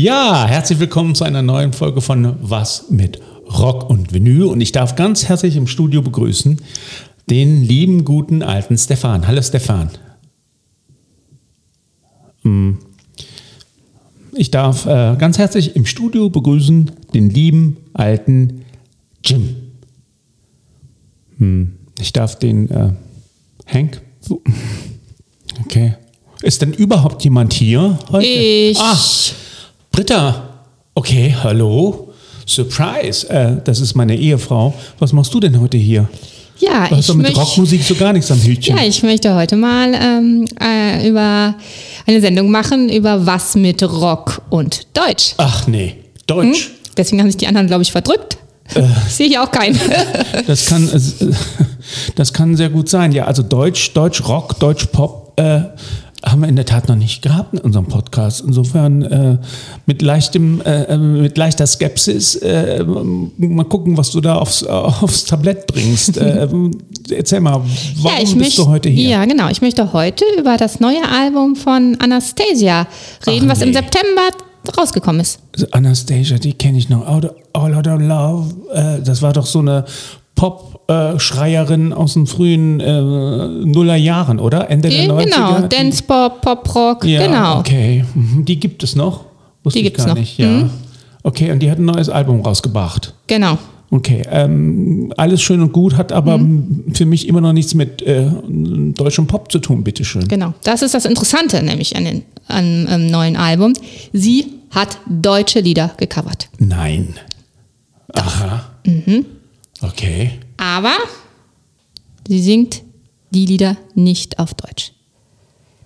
Ja, herzlich willkommen zu einer neuen Folge von Was mit Rock und Vinyl. Und ich darf ganz herzlich im Studio begrüßen den lieben, guten alten Stefan. Hallo Stefan. Hm. Ich darf äh, ganz herzlich im Studio begrüßen den lieben, alten Jim. Hm. Ich darf den äh, Hank. Okay. Ist denn überhaupt jemand hier heute? Ich. Ah, Britta. Okay, hallo. Surprise. Äh, das ist meine Ehefrau. Was machst du denn heute hier? Ja, Du hast ich doch mit möchte. Rockmusik so gar nichts am Hütchen. Ja, ich möchte heute mal ähm, äh, über eine Sendung machen über was mit Rock und Deutsch. Ach nee, Deutsch. Deswegen haben sich die anderen, glaube ich, verdrückt. Äh. Ich sehe hier auch keinen. Das kann, äh, das kann sehr gut sein. Ja, also Deutsch, Deutsch Rock, Deutsch Pop äh, haben wir in der Tat noch nicht gehabt in unserem Podcast. Insofern äh, mit leichtem, äh, mit leichter Skepsis äh, mal gucken, was du da aufs, aufs Tablett bringst. äh, erzähl mal, warum ja, bist möchte, du heute hier? Ja, genau. Ich möchte heute über das neue Album von Anastasia reden, Ach, was im nee. September rausgekommen ist. Anastasia, die kenne ich noch. All, All Out of Love, äh, das war doch so eine Pop-Schreierin aus den frühen äh, Nullerjahren, oder? Ende der 90er? Genau, Die- Dance Pop, Pop Rock, Ja, genau. okay. Mhm, Die gibt es noch? Wusste Die ich gibt's gar noch. nicht, ja. Mhm. Okay, und die hat ein neues Album rausgebracht. Genau. Okay, ähm, alles schön und gut, hat aber Mhm. für mich immer noch nichts mit äh, deutschem Pop zu tun, bitteschön. Genau, das ist das Interessante nämlich an dem an, dem neuen Album. Sie hat deutsche Lieder gecovert. Nein. Aha. Mhm. Okay. Aber sie singt die Lieder nicht auf Deutsch.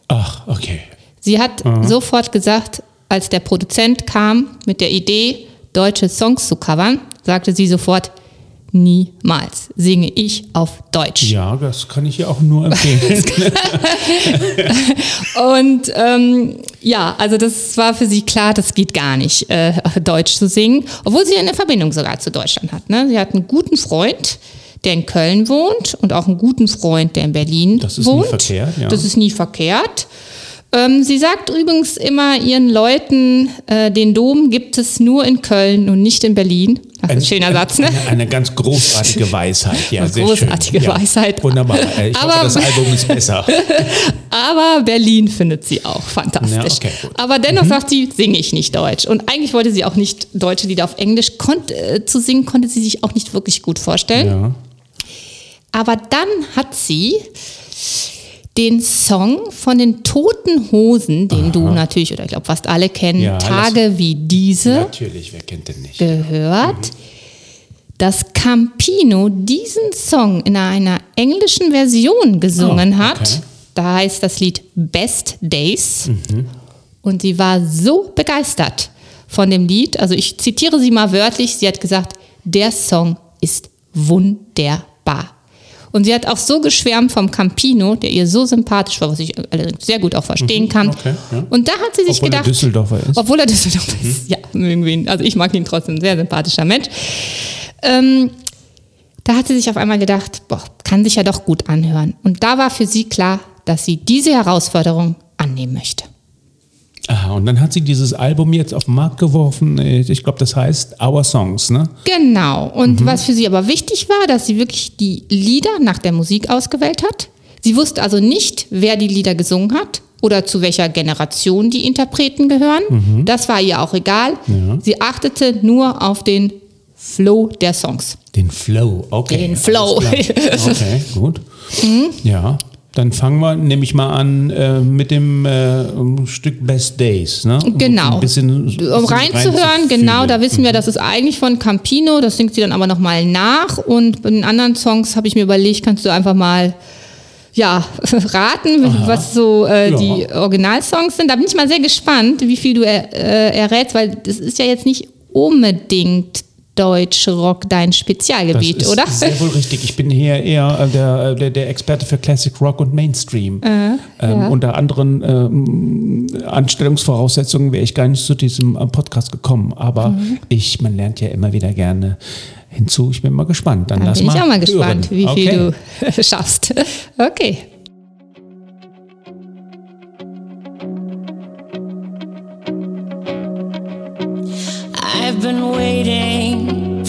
Ach, okay. Sie hat sofort gesagt, als der Produzent kam mit der Idee, deutsche Songs zu covern, sagte sie sofort, niemals singe ich auf Deutsch. Ja, das kann ich ja auch nur empfehlen. Und ähm, ja, also das war für sie klar, das geht gar nicht, äh, Deutsch zu singen, obwohl sie eine Verbindung sogar zu Deutschland hat. Ne? Sie hat einen guten Freund, der in Köln wohnt und auch einen guten Freund, der in Berlin Das ist nie wohnt. verkehrt, ja. Das ist nie verkehrt. Ähm, sie sagt übrigens immer ihren Leuten, äh, den Dom gibt es nur in Köln und nicht in Berlin. Das ist ein schöner Satz, ne? Eine, eine ganz großartige Weisheit. Ja, Eine sehr großartige schön. Ja, Weisheit. Wunderbar. Äh, Ich hoffe, Aber- das Album ist besser. Aber Berlin findet sie auch fantastisch. Ja, okay. Aber dennoch sagt sie, singe ich nicht Deutsch. Und eigentlich wollte sie auch nicht deutsche Lieder auf Englisch. Konnt, äh, zu singen konnte sie sich auch nicht wirklich gut vorstellen. Ja. Aber dann hat sie den Song von den Toten Hosen, den du natürlich, oder ich glaube fast alle kennen, Ja, Tage wie diese, Natürlich, wer kennt den nicht? gehört, dass Campino diesen Song in einer englischen Version gesungen Oh, hat. okay. Da heißt das Lied Best Days. Mhm. Und sie war so begeistert von dem Lied. Also ich zitiere sie mal wörtlich. Sie hat gesagt, der Song ist wunderbar. Und sie hat auch so geschwärmt vom Campino, der ihr so sympathisch war, was ich allerdings sehr gut auch verstehen kann. Mhm. okay, ja. Und da hat sie sich Obwohl er gedacht, Düsseldorfer ist. obwohl er Düsseldorfer ist. Ja, irgendwie. Also ich mag ihn trotzdem, sehr sympathischer Mensch. Ähm, da hat sie sich auf einmal gedacht, boah, kann sich ja doch gut anhören. Und da war für sie klar, dass sie diese Herausforderung annehmen möchte. Aha, und dann hat sie dieses Album jetzt auf den Markt geworfen. Ich glaube, das heißt Our Songs, ne? Genau. Und was für sie aber wichtig war, dass sie wirklich die Lieder nach der Musik ausgewählt hat. Sie wusste also nicht, wer die Lieder gesungen hat oder zu welcher Generation die Interpreten gehören. Das war ihr auch egal. Ja. Sie achtete nur auf den Flow der Songs. Den Flow, okay. Den Flow. Mhm. Okay, gut. Ja, dann fangen wir, nehme ich mal an, äh, mit dem äh, Stück Best Days, ne? Um Genau. Ein bisschen, bisschen Um reinzuhören, reinzufühlen. genau, da wissen wir, das ist eigentlich von Campino, das singt sie dann aber nochmal nach. Und bei den anderen Songs habe ich mir überlegt, kannst du einfach mal ja, raten, was so äh, Ja. die Originalsongs sind. Da bin ich mal sehr gespannt, wie viel du er, äh, errätst, weil das ist ja jetzt nicht unbedingt Deutschrock dein Das Spezialgebiet, ist oder? Sehr wohl richtig. Ich bin hier eher äh, der, der, der Experte für Classic Rock und Mainstream. ähm, ja. Unter anderen ähm, Anstellungsvoraussetzungen wäre ich gar nicht zu diesem äh, Podcast gekommen. Aber Mhm. ich, man lernt ja immer wieder gerne hinzu. Ich bin mal gespannt. Dann Da lass bin ich mal auch mal gespannt, hören. wie okay. viel du schaffst. Okay.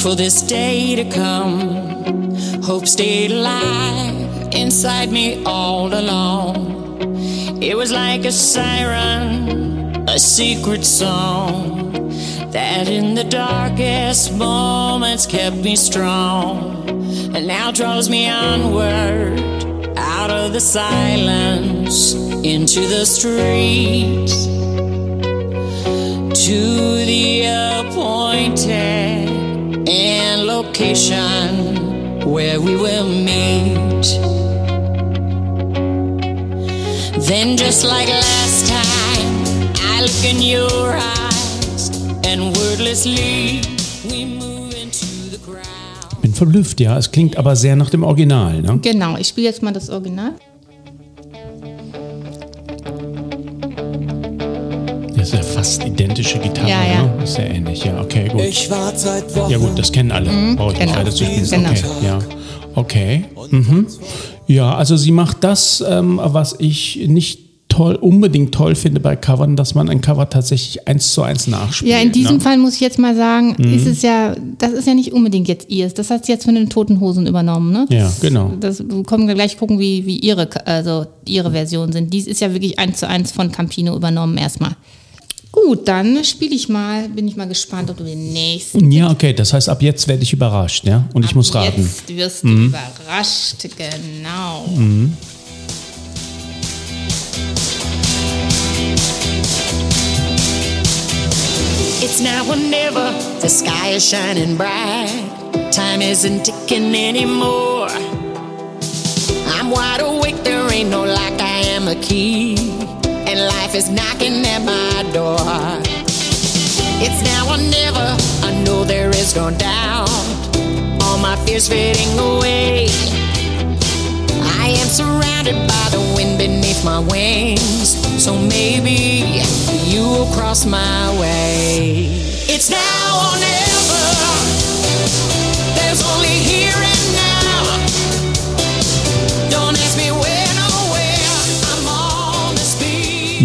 For this day to come. Hope stayed alive inside me all along. It was like a siren, a secret song that in the darkest moments kept me strong and now draws me onward out of the silence into the streets to the appointed and location where we will meet. Then, just like last time, I look in your eyes, and wordlessly we move into the crowd. Bin verblüfft, ja. Es klingt aber sehr nach dem Original, ne? Genau, ich spiele jetzt mal das Original. Fast identische Gitarre, Ja, ja. ne? Ist sehr ähnlich, ja. Okay, gut. Ich warte seit Wochen. Ja gut, das kennen alle. Brauche ich nicht genau. weiter zu spielen. Genau. Okay, ja. Okay. Mhm. Ja, also sie macht das, ähm, was ich nicht toll, unbedingt toll finde bei Covern, dass man ein Cover tatsächlich eins zu eins nachspielt. Ja, in diesem ne? Fall muss ich jetzt mal sagen, Mhm. ist es ja, das ist ja nicht unbedingt jetzt ihrs. Das hat sie jetzt von den Toten Hosen übernommen, ne? Ja, Das- genau. Das wir kommen wir gleich gucken, wie, wie ihre, also ihre Versionen sind. Dies ist ja wirklich eins zu eins von Campino übernommen erstmal. Gut, dann spiele ich mal, bin ich mal gespannt, ob du den nächsten. Ja, okay, das heißt, ab jetzt werde ich überrascht, ja? Und ich muss raten. Mhm. Jetzt wirst du überrascht, genau. It's now or never. The sky is shining bright. Time isn't ticking anymore. I'm wide awake, there ain't no lock, I am a key. And life is knocking at my door. It's now or never, I know there is no doubt. All my fears fading away. I am surrounded by the wind beneath my wings. So maybe you will cross my way. It's now or never. There's only here and now.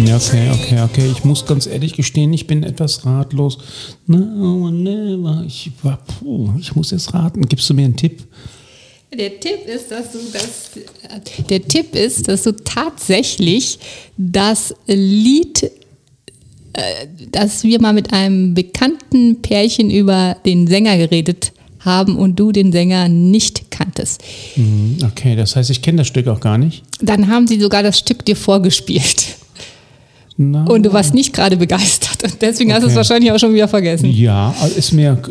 Ja, okay, okay, okay. Ich muss ganz ehrlich gestehen, ich bin etwas ratlos. No, never. Ich, war, puh, ich muss jetzt raten. Gibst du mir einen Tipp? Der Tipp ist, dass du das. Der Tipp ist, dass du tatsächlich das Lied, äh, dass wir mal mit einem bekannten Pärchen über den Sänger geredet haben und du den Sänger nicht kanntest. Hm, Okay, das heißt, ich kenne das Stück auch gar nicht. Dann haben sie sogar das Stück dir vorgespielt. Na, Und du warst nicht gerade begeistert. Und deswegen hast du es Okay. wahrscheinlich auch schon wieder vergessen. Ja, ist mir,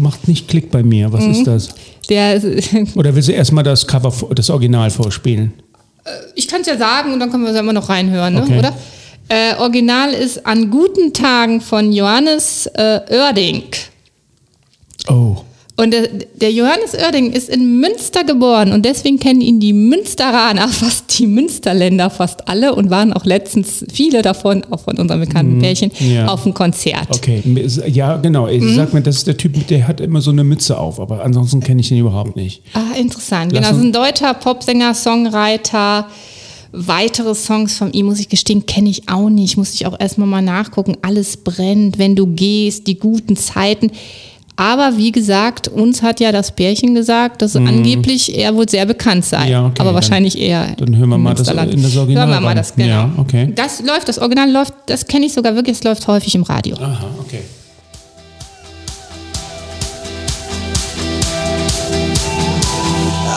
macht nicht Klick bei mir. Was Mhm. ist das? Der, Oder will sie erstmal das Cover, das Original vorspielen? ich kann es ja sagen und dann können wir es ja immer noch reinhören, ne? Okay. oder? Äh, Original ist An guten Tagen von Johannes äh, Oerding. Oh, Und der, der Johannes Oerding ist in Münster geboren und deswegen kennen ihn die Münsteraner, fast die Münsterländer fast alle und waren auch letztens viele davon, auch von unserem bekannten Pärchen, Mhm. ja. auf dem Konzert. okay. Ja, genau. Ich Mhm. sag mir, das ist der Typ, der hat immer so eine Mütze auf, aber ansonsten kenne ich den überhaupt nicht. Ah, interessant. Lass genau, das ist ein deutscher Popsänger, Songwriter. Weitere Songs von ihm, muss ich gestehen, kenne ich auch nicht. Muss ich auch erstmal mal nachgucken. Alles brennt, wenn du gehst, die guten Zeiten. Aber wie gesagt, uns hat ja das Pärchen gesagt, dass angeblich er wohl sehr bekannt sei. Ja, okay, aber dann- wahrscheinlich eher. dann hören wir mal das Münsterland. in das Original Hören wir mal das, genau. Ja, okay. Das läuft, das Original läuft, das kenne ich sogar wirklich, es läuft häufig im Radio. Aha, okay.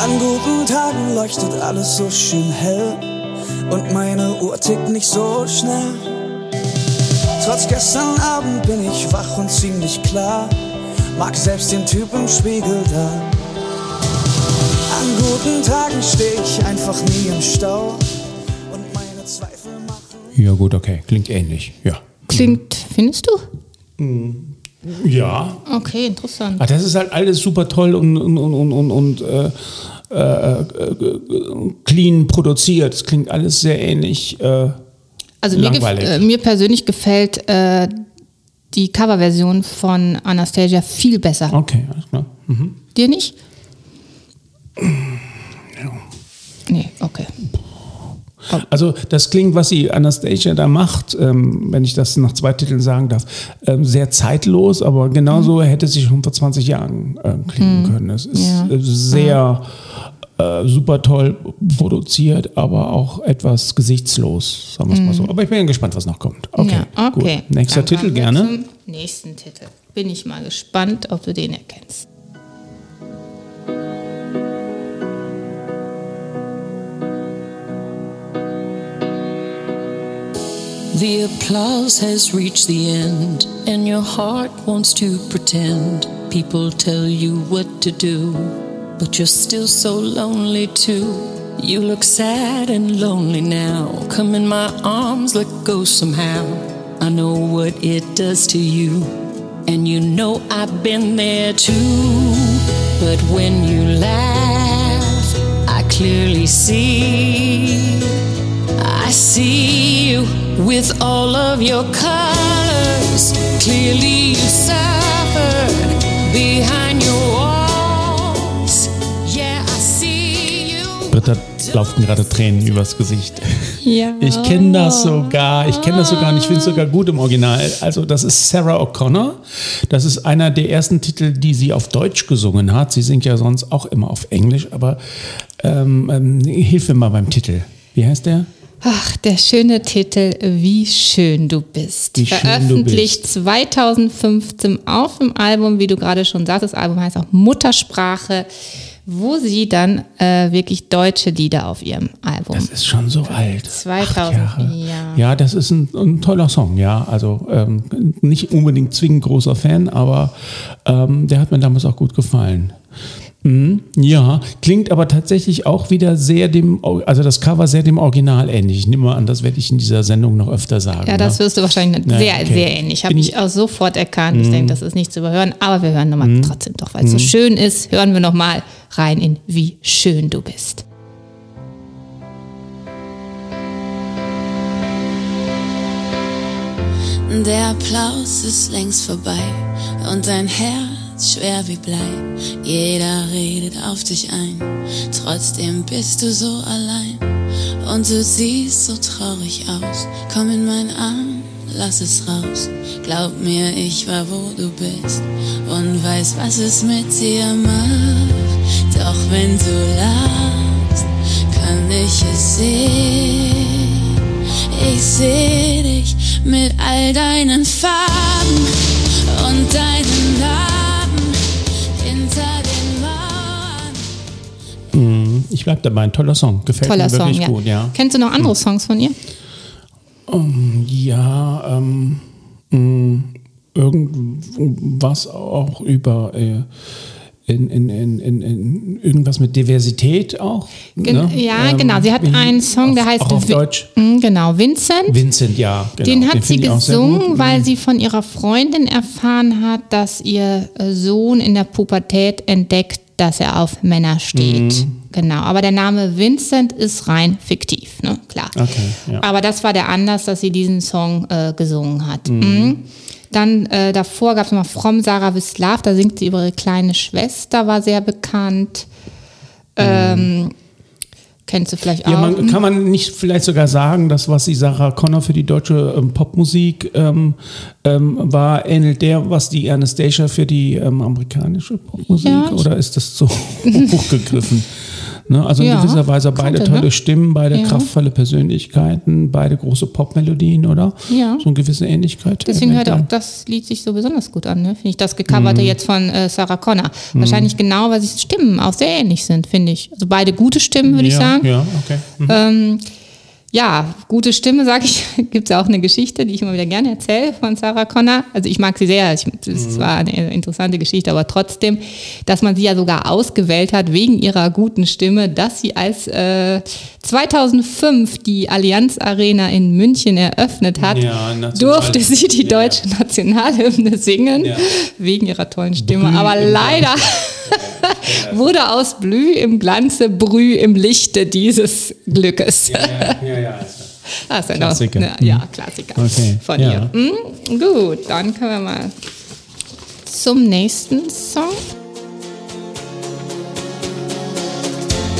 An guten Tagen leuchtet alles so schön hell und meine Uhr tickt nicht so schnell. Trotz gestern Abend bin ich wach und ziemlich klar, mag selbst den Typ im Spiegel da. An guten Tagen stehe ich einfach nie im Stau und meine Zweifel machen. Ja, gut, okay. Klingt ähnlich. Ja. Klingt, findest du? Ja. Okay, interessant. Ah, das ist halt alles super toll und, und, und, und, und, und äh, äh, äh, clean produziert. Es klingt alles sehr ähnlich. Äh, Also mir, äh, mir persönlich gefällt äh, die Coverversion von Anastasia viel besser. okay, alles klar. Mhm. Dir nicht? Nee, okay. Also das klingt, was sie Anastasia da macht, ähm, wenn ich das nach zwei Titeln sagen darf, ähm, sehr zeitlos, aber genauso Mhm. hätte sie schon vor 20 Jahren äh, klingen können. Es ist Ja. äh, sehr äh, super toll produziert, aber auch etwas gesichtslos, sagen wir es mal so. Aber ich bin gespannt, was noch kommt. Okay, Mhm. ja, okay. gut. Nächster Dann Titel gerne. Zum nächsten Titel. Bin ich mal gespannt, ob du den erkennst. The applause has reached the end, and your heart wants to pretend. People tell you what to do, but you're still so lonely too. You look sad and lonely now. Come in my arms, let go somehow. I know what it does to you, and you know I've been there too. But when you laugh, I clearly see. I see you with all of your colors. Clearly, you suffered behind your Britta laufen gerade Tränen übers Gesicht. Ja. Ich kenne das sogar. Ich kenne das sogar und ich finde es sogar gut im Original. Also das ist Sarah O'Connor. Das ist einer der ersten Titel, die sie auf Deutsch gesungen hat. Sie singt ja sonst auch immer auf Englisch, aber ähm, ähm, hilf mir mal beim Titel. Wie heißt der? Ach, der schöne Titel Wie schön du bist. Schön du Veröffentlicht 2015 auf dem Album, wie du gerade schon sagst. Das Album heißt auch Muttersprache, wo sie dann äh, wirklich deutsche Lieder auf ihrem Album. Das ist schon so alt. 2000, Acht Jahre. ja. Ja, das ist ein, ein toller Song, ja. Also ähm, nicht unbedingt zwingend großer Fan, aber ähm, der hat mir damals auch gut gefallen. Mhm, ja, klingt aber tatsächlich auch wieder sehr dem, also das Cover sehr dem Original ähnlich. Ich nehme mal an, das werde ich in dieser Sendung noch öfter sagen. Ja, das ne? wirst du wahrscheinlich Ja, sehr, okay. sehr ähnlich. Habe ich Mhm. auch sofort erkannt. Ich denke, das ist nicht zu überhören. Aber wir hören nochmal trotzdem doch, weil es so schön ist, hören wir nochmal rein in Wie schön du bist. Der Applaus ist längst vorbei und dein Herz schwer wie Blei. Jeder redet auf dich ein, trotzdem bist du so allein. Und du siehst so traurig aus. Komm in meinen Arm, lass es raus. Glaub mir, ich war wo du bist und weiß, was es mit dir macht. Doch wenn du lachst, kann ich es sehen. Ich seh dich mit all deinen Farben und deinen Narben Ich bleib dabei, ein toller Song. Gefällt Toller mir Song, wirklich ja. gut, ja. Kennst du noch andere Songs von ihr? Ja, ähm, mh, irgendwas auch über äh, in, in, in, in, irgendwas mit Diversität auch. Gen ne? Ja, Ähm, genau. Sie hat einen Song, der auf- heißt auch auf Vi- Deutsch. Mm, Genau, Vincent. Vincent, ja. Genau. Den hat sie auch sehr gesungen, weil sie von ihrer Freundin erfahren hat, dass ihr Sohn in der Pubertät entdeckt, dass er auf Männer steht. Mhm. Genau, aber der Name Vincent ist rein fiktiv, ne? Klar. Okay, ja. Aber das war der Anlass, dass sie diesen Song äh, gesungen hat. Mhm. Dann äh, davor gab es noch From Sarah with Love, da singt sie über ihre kleine Schwester, war sehr bekannt. Ähm, kennst du vielleicht Mhm. Ja, auch? man, kann man nicht vielleicht sogar sagen, dass was die Sarah Connor für die deutsche ähm, Popmusik ähm, ähm, war, ähnelt der, was die Anastasia für die ähm, amerikanische Popmusik? Ja, oder ist das zu hochgegriffen? Ne? Also in Ja, gewisser Weise beide könnte, tolle ne? Stimmen, beide Ja. kraftvolle Persönlichkeiten, beide große Popmelodien, oder? Ja. So eine gewisse Ähnlichkeit. Deswegen hört auch das Lied sich so besonders gut an, ne? finde ich. Das gecoverte Mhm. jetzt von äh, Sarah Connor. Wahrscheinlich genau, weil die Stimmen auch sehr ähnlich sind, finde ich. Also beide gute Stimmen, würde ich ja, sagen. Ja, okay. Mhm. Ähm, ja, gute Stimme, sage ich. Gibt es ja auch eine Geschichte, die ich immer wieder gerne erzähle von Sarah Connor. Also ich mag sie sehr. Ich, das war eine interessante Geschichte, aber trotzdem, dass man sie ja sogar ausgewählt hat wegen ihrer guten Stimme, dass sie als äh, 2005 die Allianz Arena in München eröffnet hat, Ja, durfte sie die Ja. deutsche Nationalhymne singen, Ja. wegen ihrer tollen Stimme. Aber leider wurde aus Blü im Glanze Brüh im Lichte dieses Glückes. ja, ja, ja. Ah, ist ja, Klassiker. Noch, ne, ja, Klassiker Okay, von ja. ihr. Hm, gut, dann können wir mal zum nächsten Song.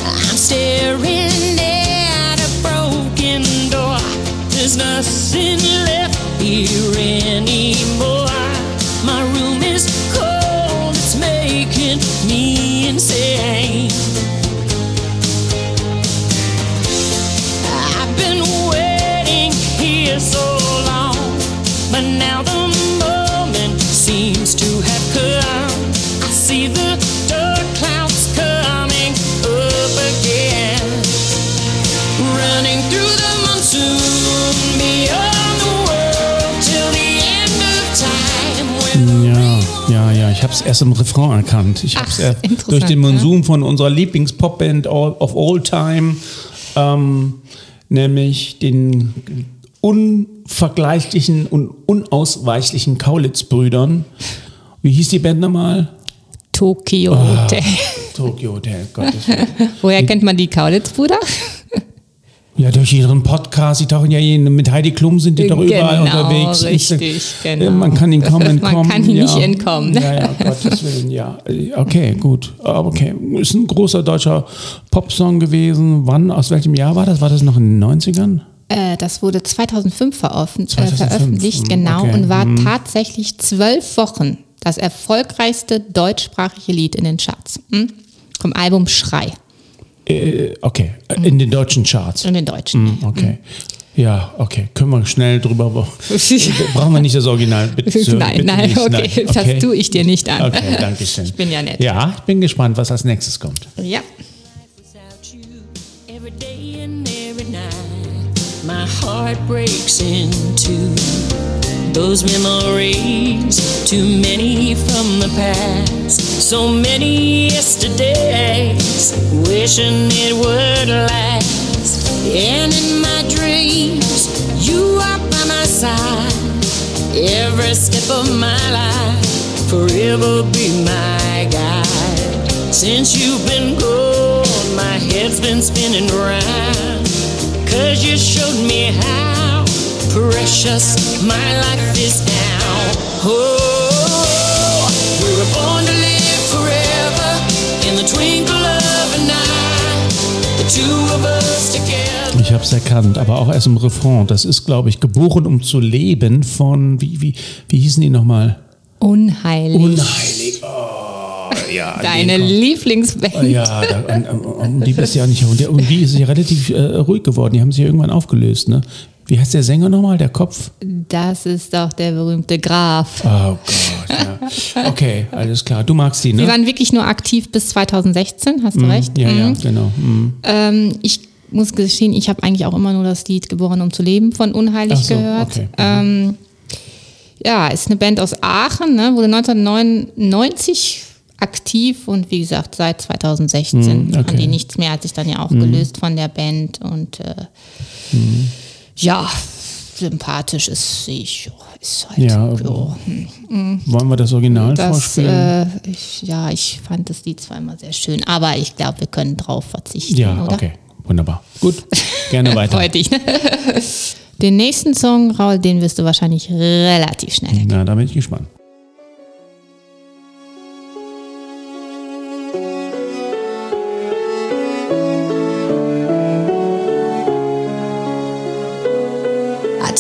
I'm staring at a broken There's nothing left here anymore. My room is making me insane. Ich habe es erst im Refrain erkannt. Ich habe es durch den ja. Monsum von unserer Lieblingspopband of all time, ähm, nämlich den unvergleichlichen und unausweichlichen Kaulitz-Brüdern. Wie hieß die Band nochmal? Tokio Ah. Hotel. Tokyo Hotel, Gottes Willen. Woher kennt man die Kaulitz-Brüder? Ja, durch ihren Podcast, die tauchen ja jeden, mit Heidi Klum sind die doch überall Genau, unterwegs. richtig, genau. Man kann ihnen kaum Man entkommen. kann ihnen ja. nicht entkommen. Ja, ja, Gottes Willen, ja. Okay, gut. Aber Okay, ist ein großer deutscher Popsong gewesen. Wann, aus welchem Jahr war das? War das noch in den 90ern? Äh, das wurde 2005 veröffent- 2005, Äh, veröffentlicht, hm, genau, okay, und war hm. tatsächlich zwölf Wochen das erfolgreichste deutschsprachige Lied in den Charts. Hm? Vom Album Schrei Äh, okay, in den deutschen Charts. in den Deutschen. Hm, Okay. Ja, okay. Können wir schnell drüber. Brauchen wir nicht das Original, bitte. nein, bitte nein, nicht. okay, das tue ich dir nicht an. Okay, danke schön. Ich bin ja nett. Ja, ich bin gespannt, was als nächstes kommt. Ja. My heart breaks in two. Those memories, too many from the past. So many yesterdays, wishing it would last. And in my dreams, you are by my side. Every step of my life, forever be my guide. Since you've been gone, my head's been spinning round. Cause you showed me how precious my life is now. Oh, we were born to live forever in the twinkle of an eye. The two of us together. Ich habe es erkannt, aber auch erst im Refrain. Das ist, glaube ich, geboren um zu leben von, wie, wie, wie hießen die nochmal? Unheilig. Unheilig. Oh, ja. Deine Lieblingsband. Oh, ja, da, um, um, um die bist ja nicht. Und die, und die ist ja relativ äh, ruhig geworden. Die haben sich irgendwann aufgelöst, ne? Wie heißt der Sänger nochmal? Der Kopf? Das ist doch der berühmte Graf. Oh Gott, ja. Okay, alles klar. Du magst die, ne? waren wirklich nur aktiv bis 2016, hast du recht? Ja, ja, Mhm. genau. Mhm. Ähm, ich muss gestehen, ich habe eigentlich auch immer nur das Lied Geboren um zu leben von Unheilig Ach so, gehört. okay. Mhm. Ähm, ja, ist eine Band aus Aachen, ne, wurde 1999 aktiv und wie gesagt seit 2016 Mhm, okay. Haben die nichts mehr, hat sich dann ja auch gelöst von der Band und äh. Ja, sympathisch ist sie, ja, ist halt Ja, so. Wollen wir das Original Das, vorspielen? äh, ich, ja, ich fand das Lied immer sehr schön, aber ich glaube, wir können drauf verzichten, ja, oder? okay. Wunderbar. Gut. Gerne weiter. Freudig, ne? Den nächsten Song, Raul, den wirst du wahrscheinlich relativ schnell. Na, da bin ich gespannt.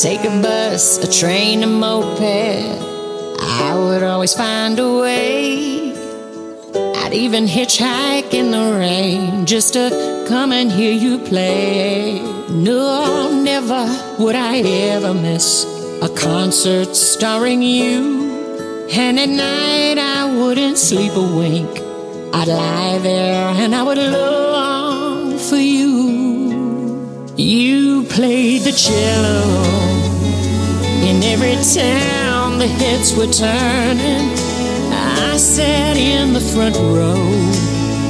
Take a bus, a train, a moped. I would always find a way. I'd even hitchhike in the rain just to come and hear you play. No, never would I ever miss a concert starring you. And at night I wouldn't sleep a wink. I'd lie there and I would long for you. You played the cello in every town the heads were turning. I sat in the front row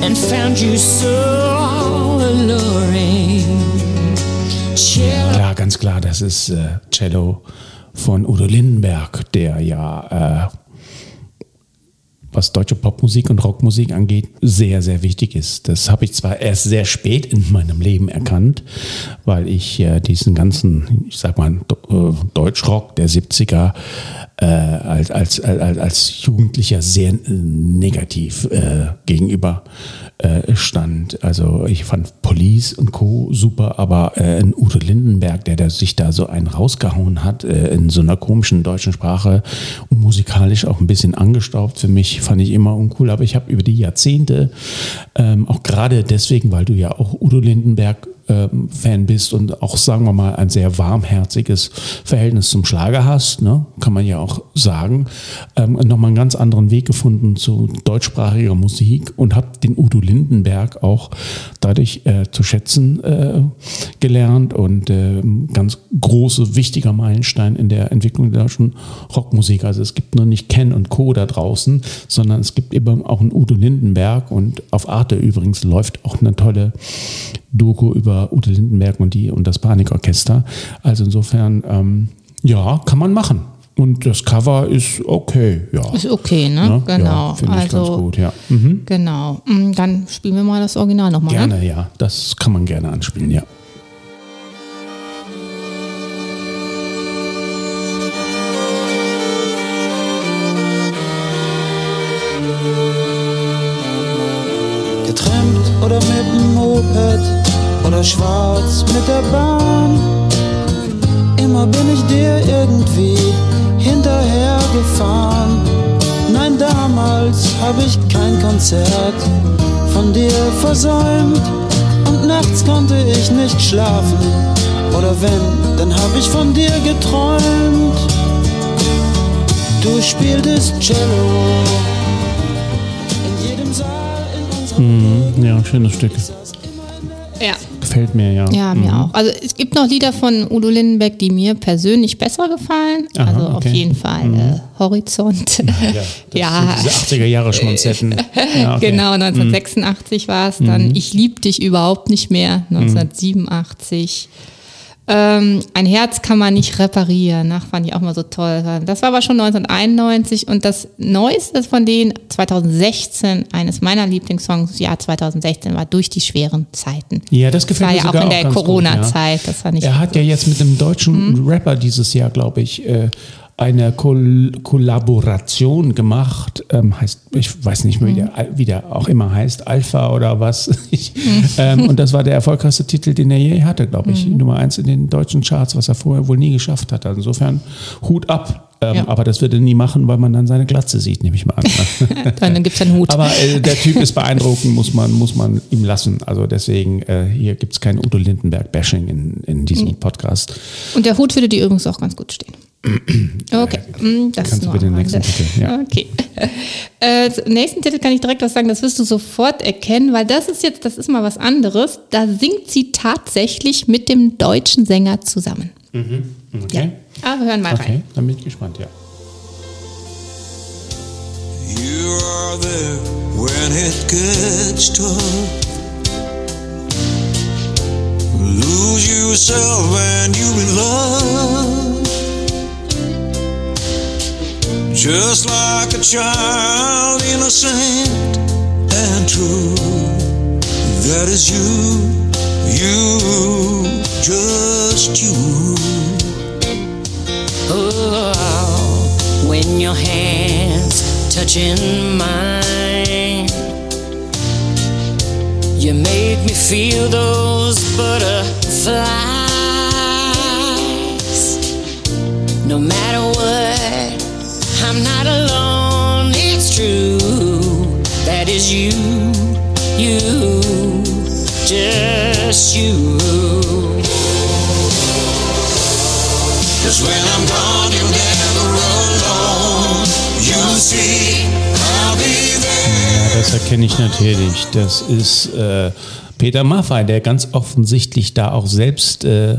and found you so alluring. Ja, ganz klar, das ist äh, Cello von Udo Lindenberg, der ja, äh, was deutsche Popmusik und Rockmusik angeht, sehr, sehr wichtig ist. Das habe ich zwar erst sehr spät in meinem Leben erkannt, weil ich äh, diesen ganzen, ich sag mal, äh, Deutschrock der 70er äh, als, als, als, als Jugendlicher sehr äh, negativ äh, gegenüber äh, stand. Also ich fand Police und Co. super, aber äh, ein Udo Lindenberg, der, der sich da so einen rausgehauen hat, äh, in so einer komischen deutschen Sprache und musikalisch auch ein bisschen angestaubt für mich, fand ich immer uncool. Aber ich habe über die Jahrzehnte, ähm, auch gerade deswegen, weil du ja auch Udo Lindenberg ähm, Fan bist und auch, sagen wir mal, ein sehr warmherziges Verhältnis zum Schlager hast, ne? kann man ja auch sagen, ähm, nochmal einen ganz anderen Weg gefunden zu deutschsprachiger Musik und habe den Udo Lindenberg auch dadurch äh, zu schätzen äh, gelernt und äh, ganz große, wichtiger Meilenstein in der Entwicklung der deutschen Rockmusik. Also es gibt nur nicht Ken und Co. da draußen, sondern es gibt eben auch einen Udo Lindenberg und auf Arte übrigens läuft auch eine tolle Doku über Ute Lindenberg und die und das Panikorchester. Also insofern, ähm, ja, kann man machen. Und das Cover ist okay, ja. Ist okay, ne? Ja, genau. Ja, Finde ich also, ganz gut, ja. Mhm. Genau. Mm, Dann spielen wir mal das Original nochmal. Ne? Gerne, ja. Das kann man gerne anspielen, ja. Schwarz mit der Bahn. Immer bin ich dir irgendwie hinterhergefahren. Nein, damals habe ich kein Konzert von dir versäumt. Und nachts konnte ich nicht schlafen. Oder wenn, dann habe ich von dir geträumt. Du spieltest Cello in jedem Saal in unserem Mhm. Ja, schönes Stück. Ja. Gefällt mir, ja. Ja, mir Mhm. auch. Also es gibt noch Lieder von Udo Lindenberg, die mir persönlich besser gefallen. Aha, also auf okay. Mhm. jeden Fall äh, Horizont. Ja, Ja. diese 80er Jahre Schmonzetten. Ja, okay. Genau, 1986 war es dann. Ich lieb dich überhaupt nicht mehr, 1987. Ähm, ein Herz kann man nicht reparieren, ach, fand ich auch mal so toll. Das war aber schon 1991 und das Neueste von denen, 2016, eines meiner Lieblingssongs, Jahr 2016, war Durch die schweren Zeiten. Ja, das gefällt war mir ja auch sogar in der Corona-Zeit, das fand ich Er hat ja jetzt mit einem deutschen Mhm. Rapper dieses Jahr, glaube ich, äh, eine Kol Kollaboration gemacht. Ähm, heißt, ich weiß nicht mehr, wie Mhm. der, wie der auch immer heißt, Alpha oder was. Ich, Mhm. ähm, und das war der erfolgreichste Titel, den er je hatte, glaube ich. Nummer eins in den deutschen Charts, was er vorher wohl nie geschafft hat. Also insofern Hut ab. Ähm, Ja. Aber das wird er nie machen, weil man dann seine Glatze sieht, nehme ich mal an. Dann gibt es einen Hut. Aber äh, der Typ ist beeindruckend, muss man, muss man ihm lassen. Also deswegen, äh, hier gibt es kein Udo Lindenberg-Bashing in, in diesem Podcast. Und der Hut würde dir übrigens auch ganz gut stehen. Okay, mm, das Kannst du bitte den nächsten. Titel, ja. Okay. Äh, zum nächsten Titel kann ich direkt was sagen, das wirst du sofort erkennen, weil das ist jetzt, das ist mal was anderes. Da singt sie tatsächlich mit dem deutschen Sänger zusammen. Mhm. Okay? Aber ah, hören mal rein. Okay, dann bin ich gespannt, ja. You are there when it gets tough. Lose yourself and you in love. Just like a child, innocent and true. That is you, you, just you. Oh, when your hands touching mine, you make me feel those butterflies. No matter what, I'm not alone. It's true. That is you, you, just you. Cause when I'm gone, you're never alone. You see, I'll be there. Ja, das erkenne ich natürlich. Das ist äh, Peter Maffay, der ganz offensichtlich da auch selbst äh,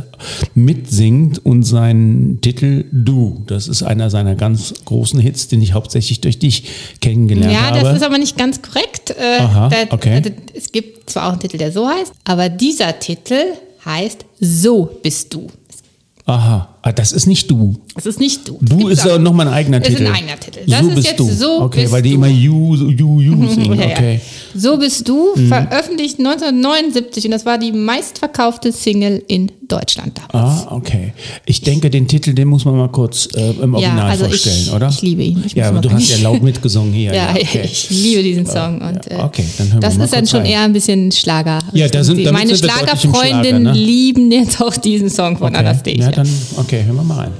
mitsingt und seinen Titel Du. Das ist einer seiner ganz großen Hits, den ich hauptsächlich durch dich kennengelernt Ja, habe. das ist aber nicht ganz korrekt. Äh, Aha, da- okay. also, es gibt zwar auch einen Titel, der so heißt, aber dieser Titel heißt So bist du. Aha, ah, das ist nicht du. Es ist nicht du. Du ist auch ja nochmal ein eigener Ist Titel. ein eigener Titel. Das so ist bist jetzt du. So Okay, bist weil die du. immer you, you, you singen. Ja, ja. Okay. So bist du, Mhm. veröffentlicht 1979 und das war die meistverkaufte Single in Deutschland damals. Ah, okay. Ich denke, den Titel, den muss man mal kurz äh, im Original also ich- vorstellen, oder? ich liebe ihn. Ich ja, aber du hast ja laut mitgesungen hier. Ja, okay. ich liebe diesen Song. Und, äh, okay, dann hören wir das mal ist dann schon rein. eher ein bisschen Schlager. Ja, da sind- Meine wir im Schlager, Schlagerfreundinnen ne? lieben jetzt auch diesen Song von okay. Anastasia. Ja, dann, okay, hören wir mal rein.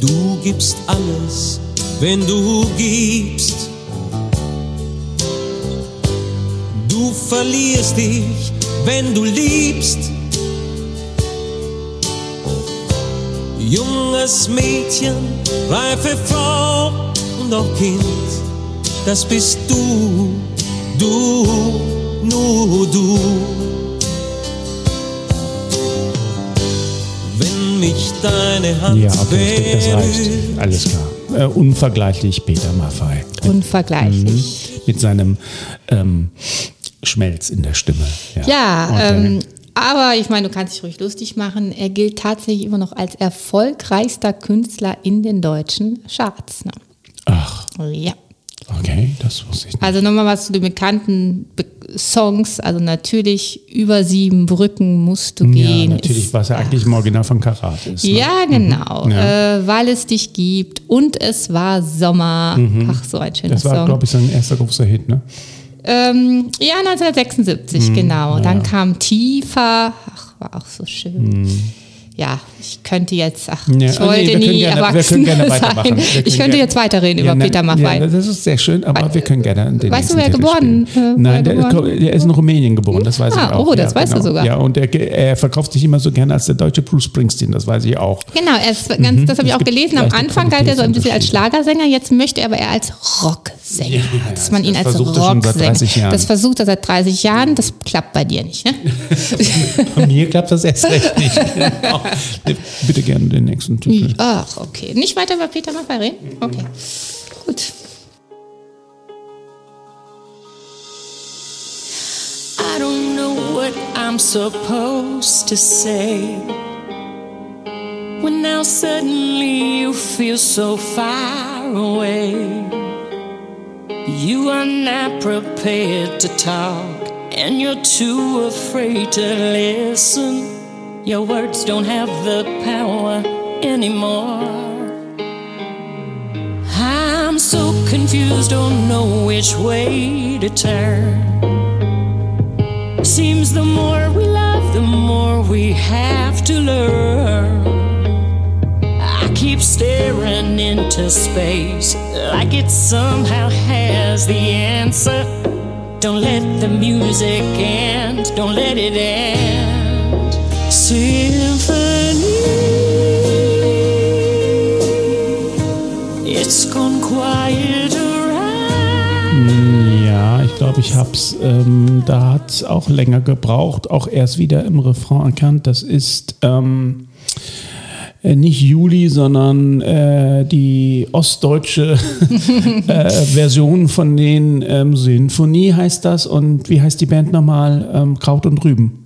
Du gibst alles, wenn du gibst. Du verlierst dich, wenn du liebst. Junges Mädchen, reife Frau und auch Kind, das bist du, du, nur du. Wenn mich deine Hand Ja, okay, ich denke, das reicht. Alles klar. Äh, unvergleichlich Peter Maffay. Unvergleichlich. Mit seinem ähm, Schmelz in der Stimme. Ja, Ja, äh, ähm, aber ich meine, du kannst dich ruhig lustig machen. Er gilt tatsächlich immer noch als erfolgreichster Künstler in den deutschen Charts. Ne? Ach, Ja. Okay, das wusste ich nicht. Also nochmal was zu den bekannten Be Songs. Also natürlich über sieben Brücken musst du ja, gehen. natürlich, ist- was ja eigentlich im Original von Karat ist. Ne? Ja, genau. Ja. Äh, weil es dich gibt und es war Sommer. Ach, so ein schöner Mhm. Das war, Song. glaube ich, sein erster großer Hit, ne? Ähm, ja, 1976, Mhm. genau. Dann kam Tiefer. Ach, war auch so schön. Ja, ich könnte jetzt, ach, Mhm. Ja, ich nee, wollte können nie gerne- erwachsen sein. Ich könnte jetzt weiterreden Ja, über nein, Peter Maffay. Ja, das ist sehr schön, aber wir können gerne den Weißt du, wer Titel geboren, spielen. äh, wer Nein, der, geboren? der ist in Rumänien geboren, das weiß Ah, ich auch. oh, das ja, weißt du genau. sogar. Ja, und er, er verkauft sich immer so gerne als der deutsche Bruce Springsteen, das weiß ich auch. Genau, er ist ganz, das habe ich auch gelesen. Am Anfang galt er so ein bisschen als. Schlagersänger, jetzt möchte er aber eher als Rocksänger, dass man ihn das als er Rocksänger. 30 Jahren. Das versucht er seit 30 Jahren, das klappt bei dir nicht, ne? Bei mir klappt das erst recht nicht. Genau. Bitte gerne den nächsten Titel. Ach, okay. Nicht weiter über Peter Maffay reden? Okay. Gut. I don't know what I'm supposed to say. When now suddenly you feel so far away. You are not prepared to talk, and you're too afraid to listen. Your words don't have the power anymore. I'm so confused, don't know which way to turn. Seems the more we love, the more we have to learn. I keep staring into space like it somehow has the answer. Don't let the music end, don't let it end. Ja, ich glaube, ich hab's. Ähm, da hat es auch länger gebraucht, auch erst wieder im Refrain erkannt. Das ist ähm, äh, nicht Juli, sondern äh, die ostdeutsche äh, Version von den ähm, Sinfonie heißt das. Und wie heißt die Band nochmal? Ähm, Kraut und Rüben.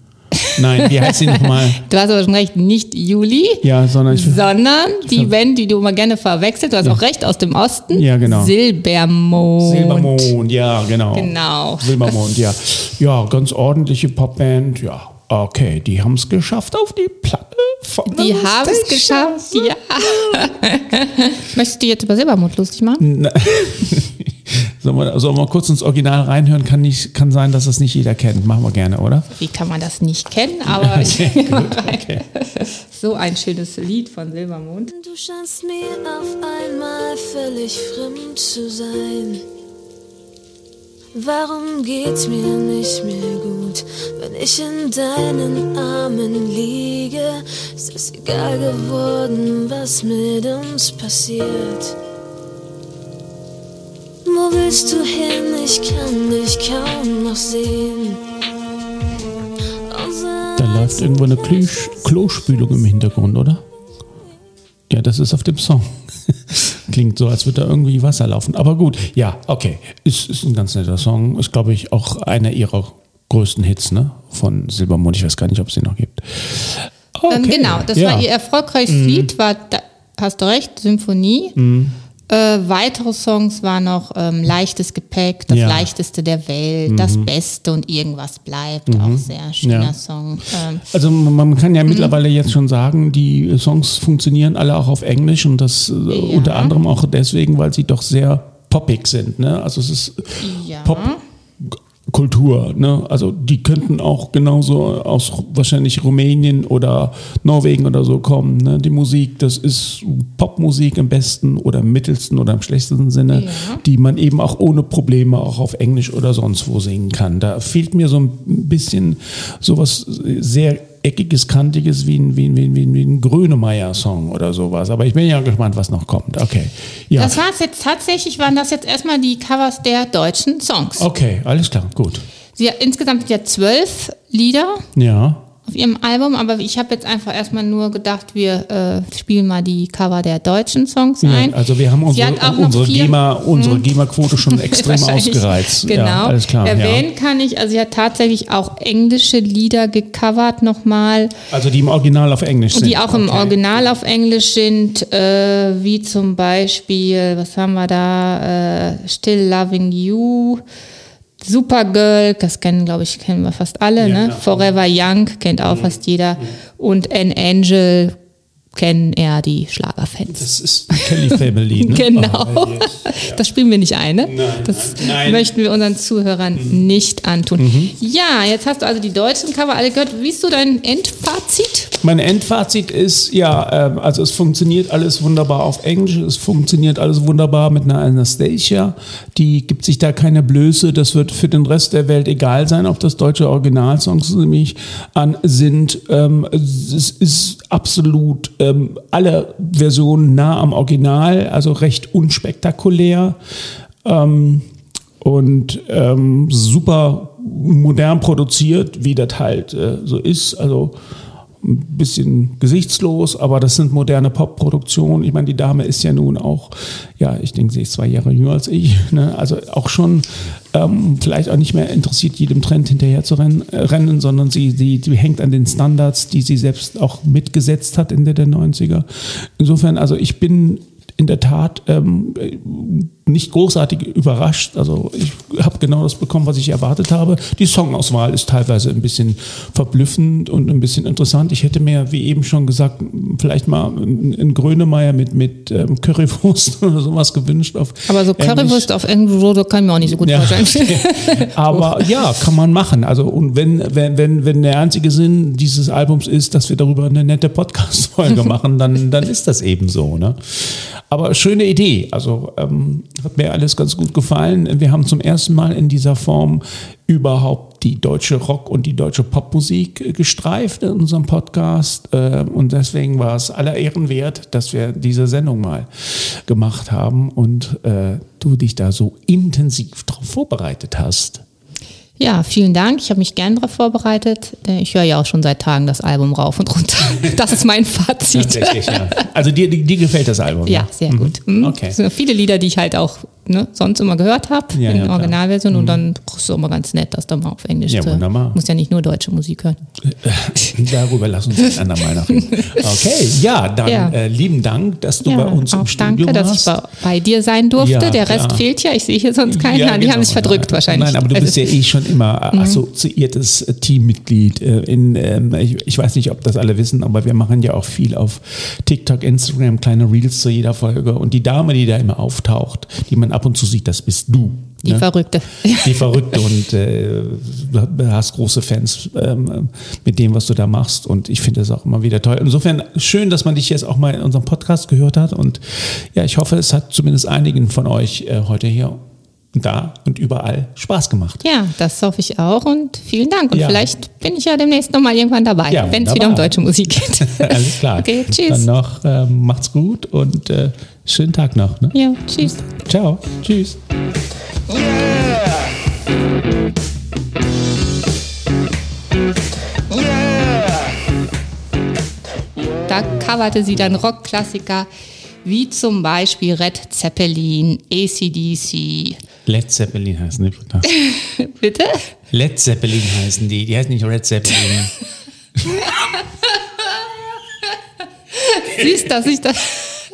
Nein, wie heißt sie nochmal? Du hast aber schon recht, nicht Juli, Ja, sondern sondern die Band, die du immer gerne verwechselt, du hast auch recht, aus dem Osten. Ja, genau. Silbermond. Silbermond, ja, genau. Genau. Silbermond, ja. Ja, ganz ordentliche Popband, ja. Okay, die haben es geschafft auf die Platte. Die haben es geschafft, ja. Möchtest du jetzt über Silbermond lustig machen? Sollen wir, sollen wir kurz ins Original reinhören? Kann, nicht, kann sein, dass das nicht jeder kennt. Machen wir gerne, oder? Wie kann man das nicht kennen? Aber ich Okay. so ein schönes Lied von Silbermond. Du scheinst mir auf einmal völlig fremd zu sein. Warum geht's mir nicht mehr gut, wenn ich in deinen Armen liege? Ist es egal geworden, was mit uns passiert? Wo willst du hin? Ich kann dich kaum noch sehen. Da läuft irgendwo eine Klüsch, Klospülung im Hintergrund, oder? Ja, das ist auf dem Song. Klingt so, als würde da irgendwie Wasser laufen. Aber gut, ja, okay. Ist, ist ein ganz netter Song. Ist, glaube ich, auch einer ihrer größten Hits, ne? Von Silbermond. Ich weiß gar nicht, ob es den noch gibt. Okay. Ähm, genau, das ja. Mhm. war ihr erfolgreichstes Lied, war da, hast du recht, Symphonie. Mhm. Äh, weitere Songs waren noch ähm, Leichtes Gepäck, das Ja. Mhm. leichteste der Welt, das Beste und irgendwas bleibt. Auch sehr schöner Ja. Song. Ähm, Also man kann ja mittlerweile jetzt schon sagen, die Songs funktionieren alle auch auf Englisch und das äh, unter anderem auch deswegen, weil sie doch sehr poppig sind. Ne? Also es ist Ja. Popkultur. Ne? Also die könnten auch genauso aus wahrscheinlich Rumänien oder Norwegen oder so kommen. Ne? Die Musik, das ist Popmusik im besten oder im mittelsten oder im schlechtesten Sinne, Ja. die man eben auch ohne Probleme auch auf Englisch oder sonst wo singen kann. Da fehlt mir so ein bisschen sowas sehr eckiges, kantiges wie ein, wie ein, wie ein, wie ein, Grönemeyer-Song oder sowas. Aber ich bin ja gespannt, was noch kommt. Okay. Ja. Das war es jetzt tatsächlich, waren das jetzt erstmal die Covers der deutschen Songs. Okay, alles klar, gut. Sie insgesamt sind ja zwölf Lieder Ja. Auf ihrem Album, aber ich habe jetzt einfach erstmal nur gedacht, wir äh, spielen mal die Cover der deutschen Songs ein. Ja, also wir haben unsere, unsere Hm. GEMA, unsere GEMA-Quote schon extrem ausgereizt. Genau. Ja, alles klar. Erwähnen Ja. kann ich, also sie hat tatsächlich auch englische Lieder gecovert nochmal, Also die im Original auf Englisch sind. die auch im Okay. Original auf Englisch sind, äh, wie zum Beispiel, was haben wir da, äh, Still Loving You, Supergirl, das kennen, glaube ich, kennen wir fast alle, ne? klar. Forever Young kennt auch fast jeder und An Angel kennen eher die Schlagerfans. Das ist Kelly Family. Ne? Genau. Oh, yes. Das spielen wir nicht ein, ne? das nein. Mhm. möchten wir unseren Zuhörern nicht antun. Ja, jetzt hast du also die deutschen Cover alle gehört. Wie ist so dein Endfazit? Mein Endfazit ist, ja, ähm, also es funktioniert alles wunderbar auf Englisch, es funktioniert alles wunderbar mit einer Anastasia, die gibt sich da keine Blöße, das wird für den Rest der Welt egal sein, ob das deutsche Originalsongs nämlich an sind. Ähm, es ist absolut ähm, alle Versionen nah am Original, also recht unspektakulär. Ähm, und ähm, super modern produziert, wie das halt äh, so ist. Also ein bisschen gesichtslos, aber das sind moderne Pop-Produktionen. Ich meine, die Dame ist ja nun auch, ja, ich denke, sie ist zwei Jahre jünger als ich. Ne? Also auch schon ähm, vielleicht auch nicht mehr interessiert, jedem Trend hinterher zu rennen, äh, rennen sondern sie, sie, sie hängt an den Standards, die sie selbst auch mitgesetzt hat Ende der 90er. Insofern, also ich bin in der Tat ähm, nicht großartig überrascht. Also ich habe genau das bekommen, was ich erwartet habe. Die Songauswahl ist teilweise ein bisschen verblüffend und ein bisschen interessant. Ich hätte mir, wie eben schon gesagt, vielleicht mal einen Grönemeyer mit, mit ähm, Currywurst oder sowas gewünscht. Auf Aber so Englisch. Currywurst auf irgendwo, da kann ich mir auch nicht so gut Ja. vorstellen. Aber ja, kann man machen. Also und wenn, wenn, wenn, wenn der einzige Sinn dieses Albums ist, dass wir darüber eine nette Podcast-Folge machen, dann, dann ist das eben so. Ne? Aber schöne Idee. Also ähm, hat mir alles ganz gut gefallen. Wir haben zum ersten Mal in dieser Form überhaupt die deutsche Rock- und die deutsche Popmusik äh, gestreift in unserem Podcast. Äh, und deswegen war es aller Ehren wert, dass wir diese Sendung mal gemacht haben und äh, du dich da so intensiv drauf vorbereitet hast. Ja, vielen Dank. Ich habe mich gern darauf vorbereitet. denn Ich höre ja auch schon seit Tagen das Album rauf und runter. Das ist mein Fazit. Tatsächlich, ja. Also dir, dir, dir gefällt das Album? Ja, ne? sehr Mhm. gut. Mhm. Okay. Es sind viele Lieder, die ich halt auch ne, sonst immer gehört habe, Ja, in ja, klar. Mhm. Originalversion. Und dann ist es immer ganz nett, das dann mal auf Englisch Ja, zu wunderbar. Muss ja nicht nur deutsche Musik hören. Darüber lass uns ein andermal nachreden. Okay, ja, dann Ja. Äh, lieben Dank, dass du bei uns im auch Studio danke, dass warst. ich bei, dir sein durfte. Der Rest fehlt ja. Ich sehe hier sonst keinen. Ja, die genau, haben sich verdrückt wahrscheinlich. Nein, aber du bist ja Also, eh schon immer äh, assoziiertes äh, Teammitglied. äh, In, ähm, ich, ich weiß nicht, ob das alle wissen, aber wir machen ja auch viel auf TikTok, Instagram, kleine Reels zu jeder Folge. Und die Dame, die da immer auftaucht, die man ab und zu sieht, das bist du. die ne? Verrückte. Die Verrückte und äh, du hast große Fans ähm, mit dem, was du da machst. Und ich finde das auch immer wieder toll. Insofern schön, dass man dich jetzt auch mal in unserem Podcast gehört hat. Und ja, ich hoffe, es hat zumindest einigen von euch äh, heute hier und da und überall Spaß gemacht. Ja, das hoffe ich auch und vielen Dank. Und Ja. vielleicht bin ich ja demnächst nochmal irgendwann dabei, Ja, wenn es wieder um deutsche Musik geht. Alles klar. Okay, tschüss. Dann noch ähm, macht's gut und äh, schönen Tag noch. Ne? Ja, tschüss. Ciao. Tschüss. Da coverte sie dann Rockklassiker wie zum Beispiel Red Zeppelin, ACDC. Led Zeppelin heißen die. Britta. Bitte? Led Zeppelin heißen die. Die heißen nicht Red Zeppelin. Siehst, dass ich das.